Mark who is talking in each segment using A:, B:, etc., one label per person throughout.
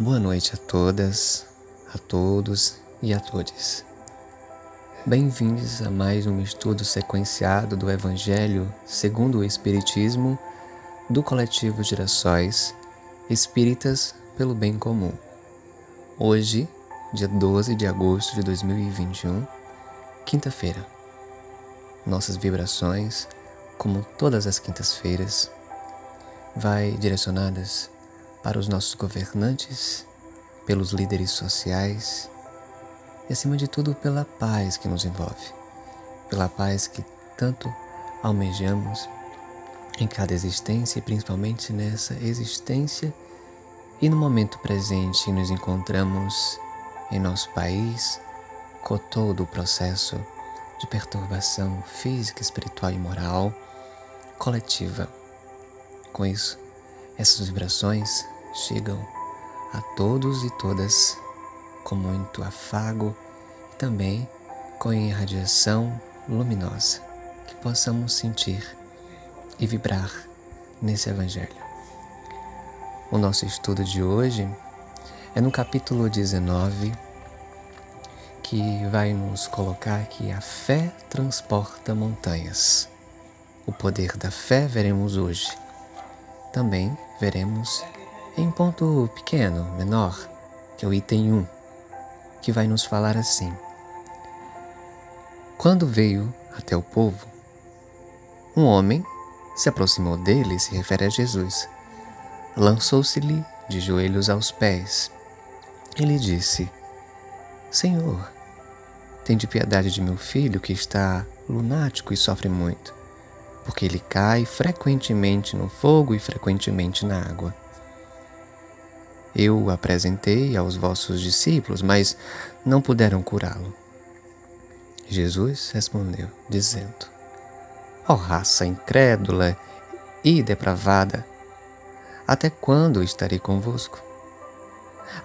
A: Boa noite a todas, a todos e a todos. Bem-vindos a mais um estudo sequenciado do Evangelho segundo o Espiritismo do coletivo Girassóis Espíritas pelo Bem Comum. Hoje, dia 12 de agosto de 2021, quinta-feira. Nossas vibrações, como todas as quintas-feiras, vai direcionadas para os nossos governantes, pelos líderes sociais e, acima de tudo, pela paz que nos envolve, pela paz que tanto almejamos em cada existência e principalmente nessa existência e no momento presente nos encontramos em nosso país com todo o processo de perturbação física, espiritual e moral coletiva. Com isso, essas vibrações chegam a todos e todas com muito afago e também com irradiação luminosa que possamos sentir e vibrar nesse Evangelho. O nosso estudo de hoje é no capítulo 19 que vai nos colocar que a fé transporta montanhas. O poder da fé veremos hoje. Também veremos em ponto pequeno, menor, que é o item 1, que vai nos falar assim: Quando veio até o povo, um homem se aproximou dele e se refere a Jesus. Lançou-se-lhe de joelhos aos pés. Ele disse: Senhor, tende piedade de meu filho que está lunático e sofre muito porque ele cai frequentemente no fogo e frequentemente na água. Eu o apresentei aos vossos discípulos, mas não puderam curá-lo. Jesus respondeu, dizendo: Ó oh, raça incrédula e depravada, até quando estarei convosco?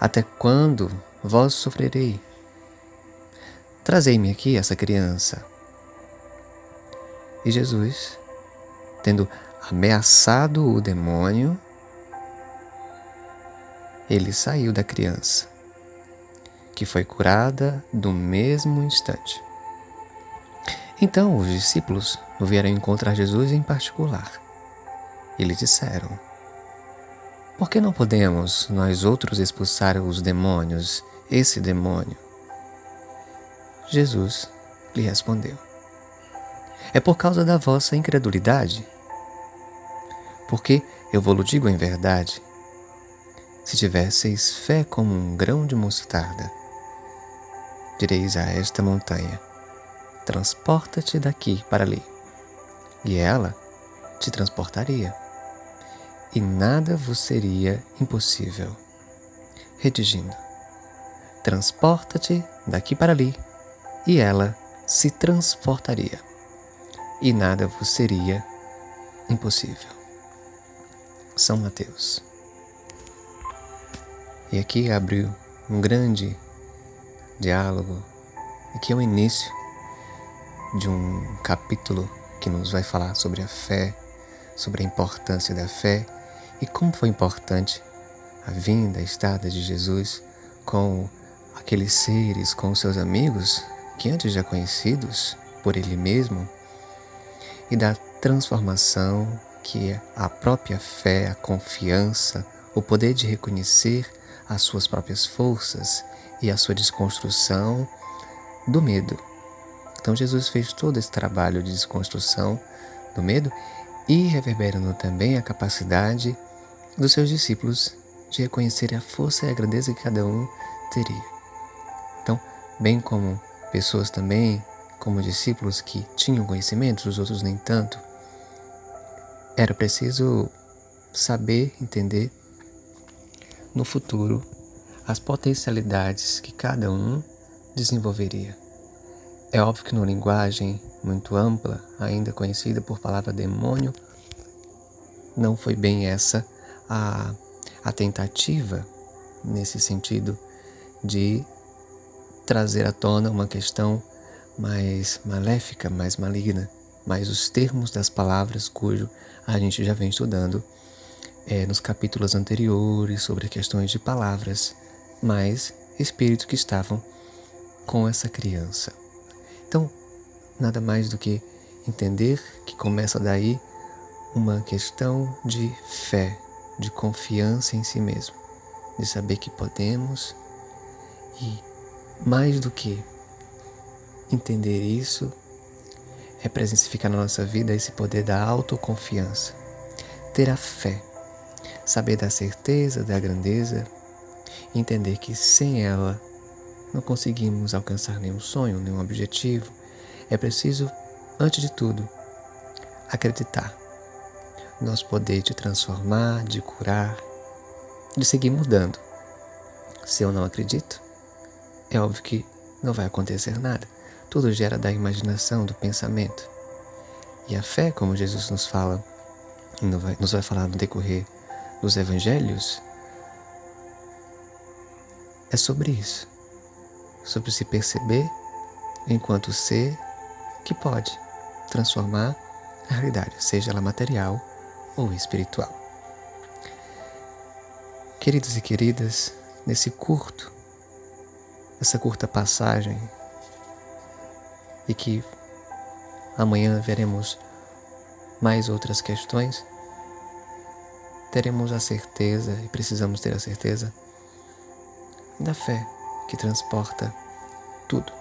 A: Até quando vós sofrerei? Trazei-me aqui essa criança. E Jesus tendo ameaçado o demônio, ele saiu da criança, que foi curada do mesmo instante. Então os discípulos vieram encontrar Jesus em particular. E lhe disseram: Por que não podemos nós outros expulsar os demônios, esse demônio? Jesus lhe respondeu: É por causa da vossa incredulidade porque eu vou-lo digo em verdade: se tivesseis fé como um grão de mostarda, direis a esta montanha: transporta-te daqui para ali, e ela te transportaria, e nada vos seria impossível. Redigindo: transporta-te daqui para ali, e ela se transportaria, e nada vos seria impossível. São Mateus. E aqui abriu um grande diálogo, e que é o início de um capítulo que nos vai falar sobre a fé, sobre a importância da fé e como foi importante a vinda, a estada de Jesus com aqueles seres, com seus amigos que antes já conhecidos por ele mesmo e da transformação que a própria fé, a confiança, o poder de reconhecer as suas próprias forças e a sua desconstrução do medo. Então Jesus fez todo esse trabalho de desconstrução do medo e reverberando também a capacidade dos seus discípulos de reconhecer a força e a grandeza que cada um teria. Então, bem como pessoas também, como discípulos que tinham conhecimentos, os outros nem tanto, era preciso saber entender no futuro as potencialidades que cada um desenvolveria. É óbvio que numa linguagem muito ampla, ainda conhecida por palavra demônio, não foi bem essa a, a tentativa nesse sentido de trazer à tona uma questão mais maléfica, mais maligna mas os termos das palavras cujo a gente já vem estudando é, nos capítulos anteriores sobre questões de palavras, mas espíritos que estavam com essa criança. Então, nada mais do que entender que começa daí uma questão de fé, de confiança em si mesmo, de saber que podemos e mais do que entender isso é presencificar na nossa vida esse poder da autoconfiança, ter a fé, saber da certeza, da grandeza, entender que sem ela não conseguimos alcançar nenhum sonho, nenhum objetivo. É preciso, antes de tudo, acreditar no nosso poder de transformar, de curar, de seguir mudando. Se eu não acredito, é óbvio que não vai acontecer nada. Tudo gera da imaginação, do pensamento. E a fé, como Jesus nos fala, nos vai falar no decorrer dos evangelhos, é sobre isso. Sobre se perceber enquanto ser que pode transformar a realidade, seja ela material ou espiritual. Queridos e queridas, nesse curto, essa curta passagem e que amanhã veremos mais outras questões, teremos a certeza, e precisamos ter a certeza, da fé que transporta tudo.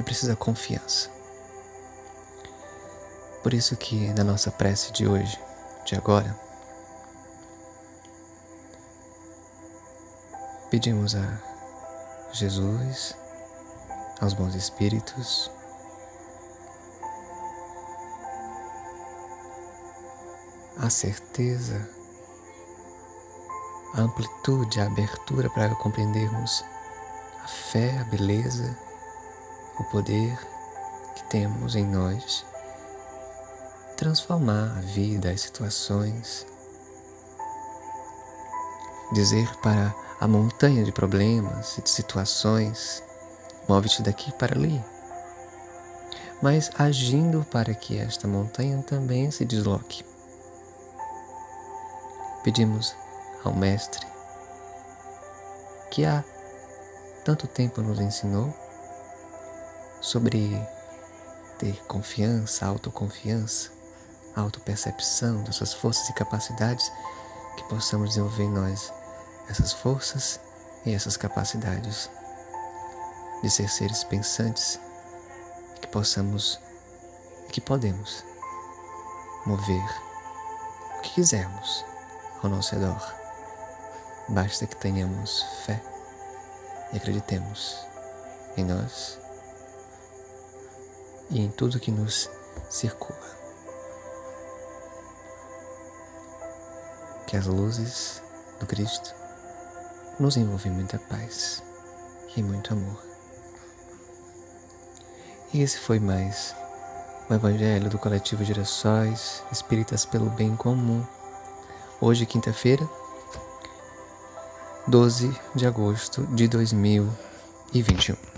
A: É preciso a confiança. Por isso que na nossa prece de hoje, de agora, pedimos a Jesus aos bons espíritos. A certeza, a amplitude, a abertura para compreendermos a fé, a beleza, o poder que temos em nós, transformar a vida, as situações, dizer para a montanha de problemas e de situações Move-te daqui para ali. Mas agindo para que esta montanha também se desloque. Pedimos ao Mestre que há tanto tempo nos ensinou sobre ter confiança, autoconfiança, autopercepção das suas forças e capacidades, que possamos desenvolver em nós essas forças e essas capacidades de ser seres pensantes, que possamos e que podemos mover o que quisermos ao nosso redor. Basta que tenhamos fé e acreditemos em nós e em tudo que nos circula. Que as luzes do Cristo nos envolvam muita paz e muito amor. E esse foi mais o Evangelho do Coletivo Girassóis Espíritas pelo Bem Comum. Hoje, quinta-feira, 12 de agosto de 2021.